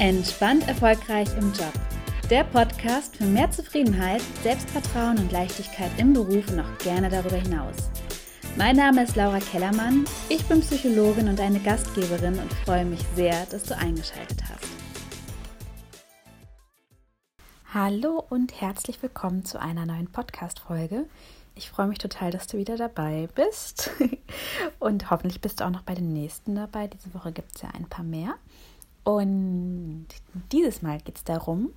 Entspannt erfolgreich im Job. Der Podcast für mehr Zufriedenheit, Selbstvertrauen und Leichtigkeit im Beruf und auch gerne darüber hinaus. Mein Name ist Laura Kellermann, ich bin Psychologin und eine Gastgeberin und freue mich sehr, dass du eingeschaltet hast. Hallo und herzlich willkommen zu einer neuen Podcast-Folge. Ich freue mich total, dass du wieder dabei bist. Und hoffentlich bist du auch noch bei den nächsten dabei. Diese Woche gibt es ja ein paar mehr. Und dieses Mal geht es darum,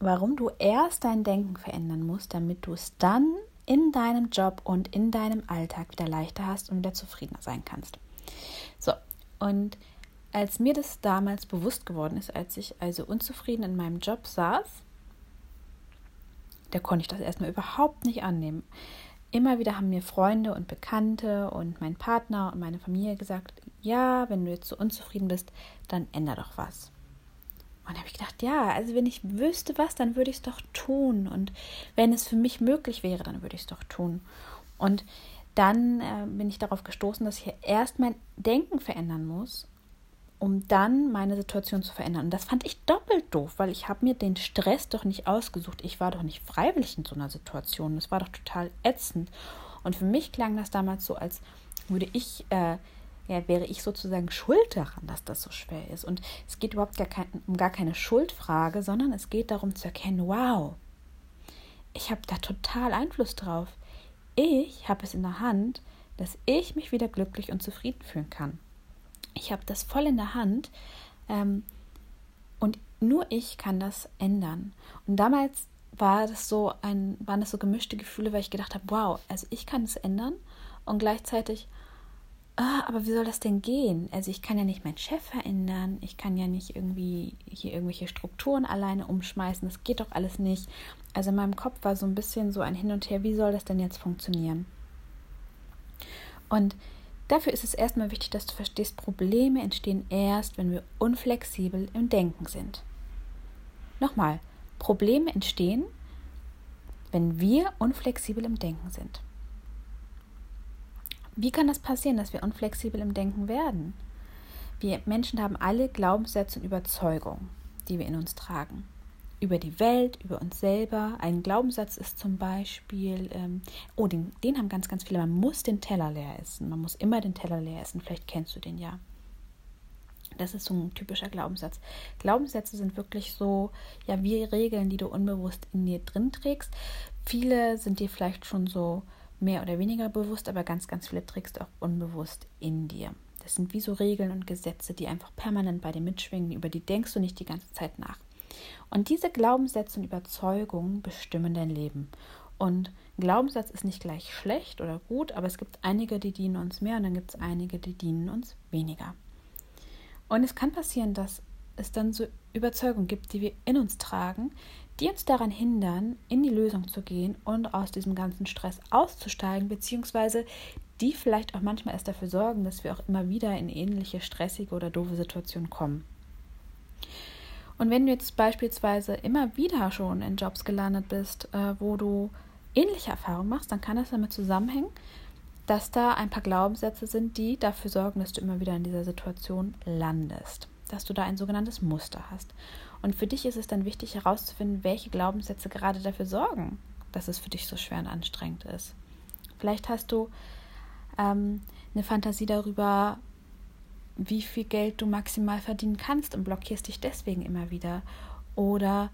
warum du erst dein Denken verändern musst, damit du es dann in deinem Job und in deinem Alltag wieder leichter hast und wieder zufriedener sein kannst. So, und als mir das damals bewusst geworden ist, als ich also unzufrieden in meinem Job saß, da konnte ich das erstmal überhaupt nicht annehmen. Immer wieder haben mir Freunde und Bekannte und mein Partner und meine Familie gesagt, ja, wenn du jetzt so unzufrieden bist, dann änder doch was. Und habe ich gedacht, ja, also wenn ich wüsste was, dann würde ich es doch tun. Und wenn es für mich möglich wäre, dann würde ich es doch tun. Und dann äh, bin ich darauf gestoßen, dass ich erst mein Denken verändern muss, um dann meine Situation zu verändern. Und das fand ich doppelt doof, weil ich habe mir den Stress doch nicht ausgesucht. Ich war doch nicht freiwillig in so einer Situation. Das war doch total ätzend. Und für mich klang das damals so, als würde ich äh, ja, wäre ich sozusagen schuld daran, dass das so schwer ist. Und es geht überhaupt gar kein, um gar keine Schuldfrage, sondern es geht darum zu erkennen, wow, ich habe da total Einfluss drauf. Ich habe es in der Hand, dass ich mich wieder glücklich und zufrieden fühlen kann. Ich habe das voll in der Hand ähm, und nur ich kann das ändern. Und damals war das so ein, waren das so gemischte Gefühle, weil ich gedacht habe, wow, also ich kann es ändern und gleichzeitig, ah, aber wie soll das denn gehen? Also ich kann ja nicht meinen Chef verändern, ich kann ja nicht irgendwie hier irgendwelche Strukturen alleine umschmeißen, das geht doch alles nicht. Also in meinem Kopf war so ein bisschen so ein Hin und Her, wie soll das denn jetzt funktionieren? Und dafür ist es erstmal wichtig, dass du verstehst, Probleme entstehen erst, wenn wir unflexibel im Denken sind. Nochmal, Probleme entstehen, wenn wir unflexibel im Denken sind. Wie kann das passieren, dass wir unflexibel im Denken werden? Wir Menschen haben alle Glaubenssätze und Überzeugungen, die wir in uns tragen. Über die Welt, über uns selber. Ein Glaubenssatz ist zum Beispiel, ähm, oh, den, den haben ganz, ganz viele, man muss den Teller leer essen. Man muss immer den Teller leer essen. Vielleicht kennst du den ja. Das ist so ein typischer Glaubenssatz. Glaubenssätze sind wirklich so, ja, wie Regeln, die du unbewusst in dir drin trägst. Viele sind dir vielleicht schon so mehr oder weniger bewusst, aber ganz, ganz viele trägst du auch unbewusst in dir. Das sind wie so Regeln und Gesetze, die einfach permanent bei dir mitschwingen, über die denkst du nicht die ganze Zeit nach. Und diese Glaubenssätze und Überzeugungen bestimmen dein Leben. Und Glaubenssatz ist nicht gleich schlecht oder gut, aber es gibt einige, die dienen uns mehr und dann gibt es einige, die dienen uns weniger. Und es kann passieren, dass es dann so Überzeugungen gibt, die wir in uns tragen, die uns daran hindern, in die Lösung zu gehen und aus diesem ganzen Stress auszusteigen, beziehungsweise die vielleicht auch manchmal erst dafür sorgen, dass wir auch immer wieder in ähnliche stressige oder doofe Situationen kommen. Und wenn du jetzt beispielsweise immer wieder schon in Jobs gelandet bist, äh, wo du ähnliche Erfahrungen machst, dann kann das damit zusammenhängen, dass da ein paar Glaubenssätze sind, die dafür sorgen, dass du immer wieder in dieser Situation landest dass du da ein sogenanntes Muster hast. Und für dich ist es dann wichtig herauszufinden, welche Glaubenssätze gerade dafür sorgen, dass es für dich so schwer und anstrengend ist. Vielleicht hast du ähm, eine Fantasie darüber, wie viel Geld du maximal verdienen kannst und blockierst dich deswegen immer wieder. Oder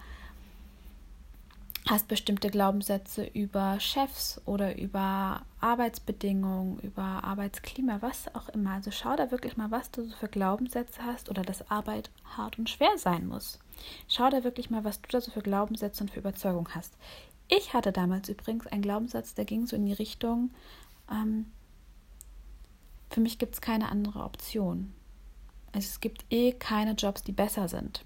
hast bestimmte Glaubenssätze über Chefs oder über Arbeitsbedingungen, über Arbeitsklima, was auch immer. Also schau da wirklich mal, was du so für Glaubenssätze hast oder dass Arbeit hart und schwer sein muss. Schau da wirklich mal, was du da so für Glaubenssätze und für Überzeugungen hast. Ich hatte damals übrigens einen Glaubenssatz, der ging so in die Richtung, ähm, für mich gibt es keine andere Option. Also es gibt eh keine Jobs, die besser sind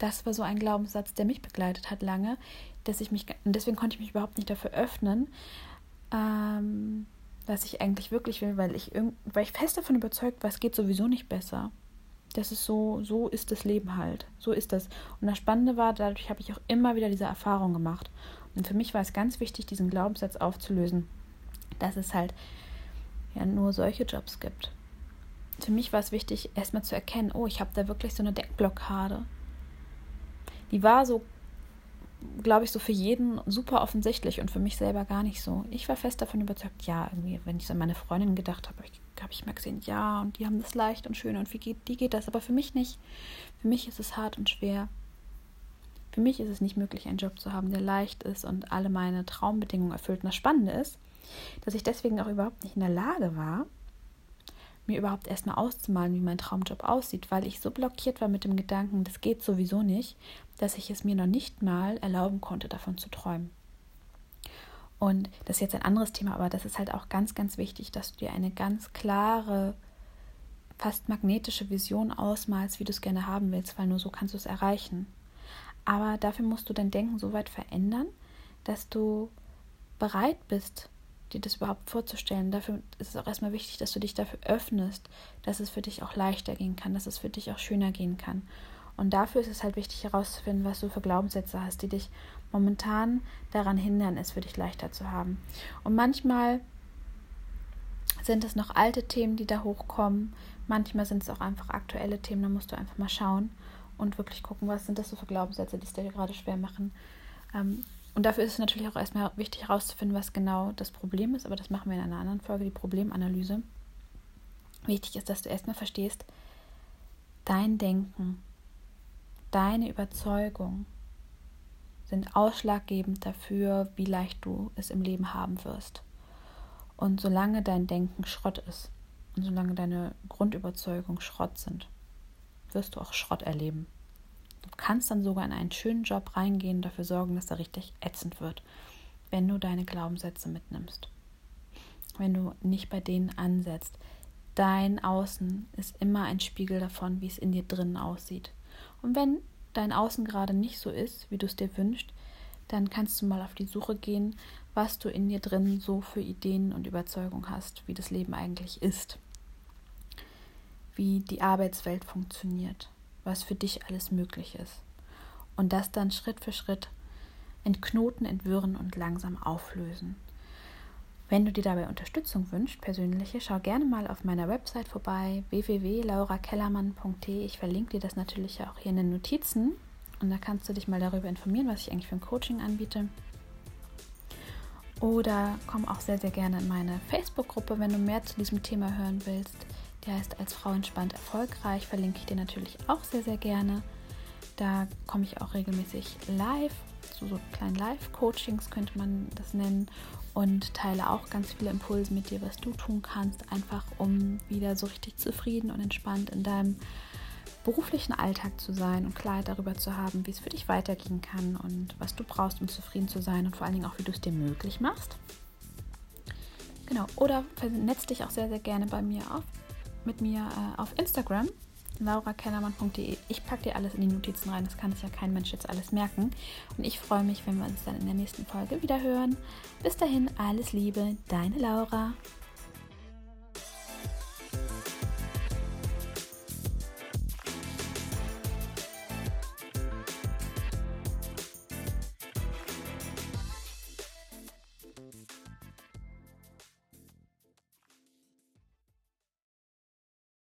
das war so ein Glaubenssatz, der mich begleitet hat lange, dass ich mich, deswegen konnte ich mich überhaupt nicht dafür öffnen, ähm, was ich eigentlich wirklich will, weil ich, weil ich fest davon überzeugt war, es geht sowieso nicht besser. Das ist so, so ist das Leben halt. So ist das. Und das Spannende war, dadurch habe ich auch immer wieder diese Erfahrung gemacht. Und für mich war es ganz wichtig, diesen Glaubenssatz aufzulösen, dass es halt ja nur solche Jobs gibt. für mich war es wichtig, erstmal zu erkennen, oh, ich habe da wirklich so eine Deckblockade. Die war so, glaube ich, so für jeden super offensichtlich und für mich selber gar nicht so. Ich war fest davon überzeugt, ja, irgendwie, wenn ich so an meine Freundin gedacht habe, habe ich mal gesehen, ja, und die haben das leicht und schön und wie geht, die geht das, aber für mich nicht. Für mich ist es hart und schwer. Für mich ist es nicht möglich, einen Job zu haben, der leicht ist und alle meine Traumbedingungen erfüllt. Und das Spannende ist, dass ich deswegen auch überhaupt nicht in der Lage war, mir überhaupt erstmal auszumalen, wie mein Traumjob aussieht, weil ich so blockiert war mit dem Gedanken, das geht sowieso nicht, dass ich es mir noch nicht mal erlauben konnte, davon zu träumen. Und das ist jetzt ein anderes Thema, aber das ist halt auch ganz, ganz wichtig, dass du dir eine ganz klare, fast magnetische Vision ausmalst, wie du es gerne haben willst, weil nur so kannst du es erreichen. Aber dafür musst du dein Denken so weit verändern, dass du bereit bist, dir das überhaupt vorzustellen. Dafür ist es auch erstmal wichtig, dass du dich dafür öffnest, dass es für dich auch leichter gehen kann, dass es für dich auch schöner gehen kann. Und dafür ist es halt wichtig herauszufinden, was du für Glaubenssätze hast, die dich momentan daran hindern, es für dich leichter zu haben. Und manchmal sind es noch alte Themen, die da hochkommen. Manchmal sind es auch einfach aktuelle Themen. Da musst du einfach mal schauen und wirklich gucken, was sind das so für Glaubenssätze, die es dir gerade schwer machen. Ähm, und dafür ist es natürlich auch erstmal wichtig herauszufinden, was genau das Problem ist, aber das machen wir in einer anderen Folge, die Problemanalyse. Wichtig ist, dass du erstmal verstehst, dein Denken, deine Überzeugung sind ausschlaggebend dafür, wie leicht du es im Leben haben wirst. Und solange dein Denken Schrott ist und solange deine Grundüberzeugungen Schrott sind, wirst du auch Schrott erleben. Du kannst dann sogar in einen schönen Job reingehen, dafür sorgen, dass er richtig ätzend wird, wenn du deine Glaubenssätze mitnimmst. Wenn du nicht bei denen ansetzt. Dein Außen ist immer ein Spiegel davon, wie es in dir drinnen aussieht. Und wenn dein Außen gerade nicht so ist, wie du es dir wünschst, dann kannst du mal auf die Suche gehen, was du in dir drin so für Ideen und Überzeugungen hast, wie das Leben eigentlich ist, wie die Arbeitswelt funktioniert, was für dich alles möglich ist. Und das dann Schritt für Schritt entknoten, entwirren und langsam auflösen. Wenn du dir dabei Unterstützung wünschst, persönliche, schau gerne mal auf meiner Website vorbei, www.laurakellermann.de. Ich verlinke dir das natürlich auch hier in den Notizen und da kannst du dich mal darüber informieren, was ich eigentlich für ein Coaching anbiete. Oder komm auch sehr, sehr gerne in meine Facebook-Gruppe, wenn du mehr zu diesem Thema hören willst. Die heißt Als Frau entspannt erfolgreich. Verlinke ich dir natürlich auch sehr, sehr gerne. Da komme ich auch regelmäßig live, zu so kleinen Live-Coachings könnte man das nennen und teile auch ganz viele Impulse mit dir, was du tun kannst, einfach um wieder so richtig zufrieden und entspannt in deinem beruflichen Alltag zu sein und Klarheit darüber zu haben, wie es für dich weitergehen kann und was du brauchst, um zufrieden zu sein und vor allen Dingen auch, wie du es dir möglich machst. Genau, oder vernetz dich auch sehr, sehr gerne bei mir auf mit mir äh, auf Instagram, laurakellermann.de. Ich packe dir alles in die Notizen rein, das kann sich ja kein Mensch jetzt alles merken. Und ich freue mich, wenn wir uns dann in der nächsten Folge wieder hören. Bis dahin, alles Liebe, deine Laura.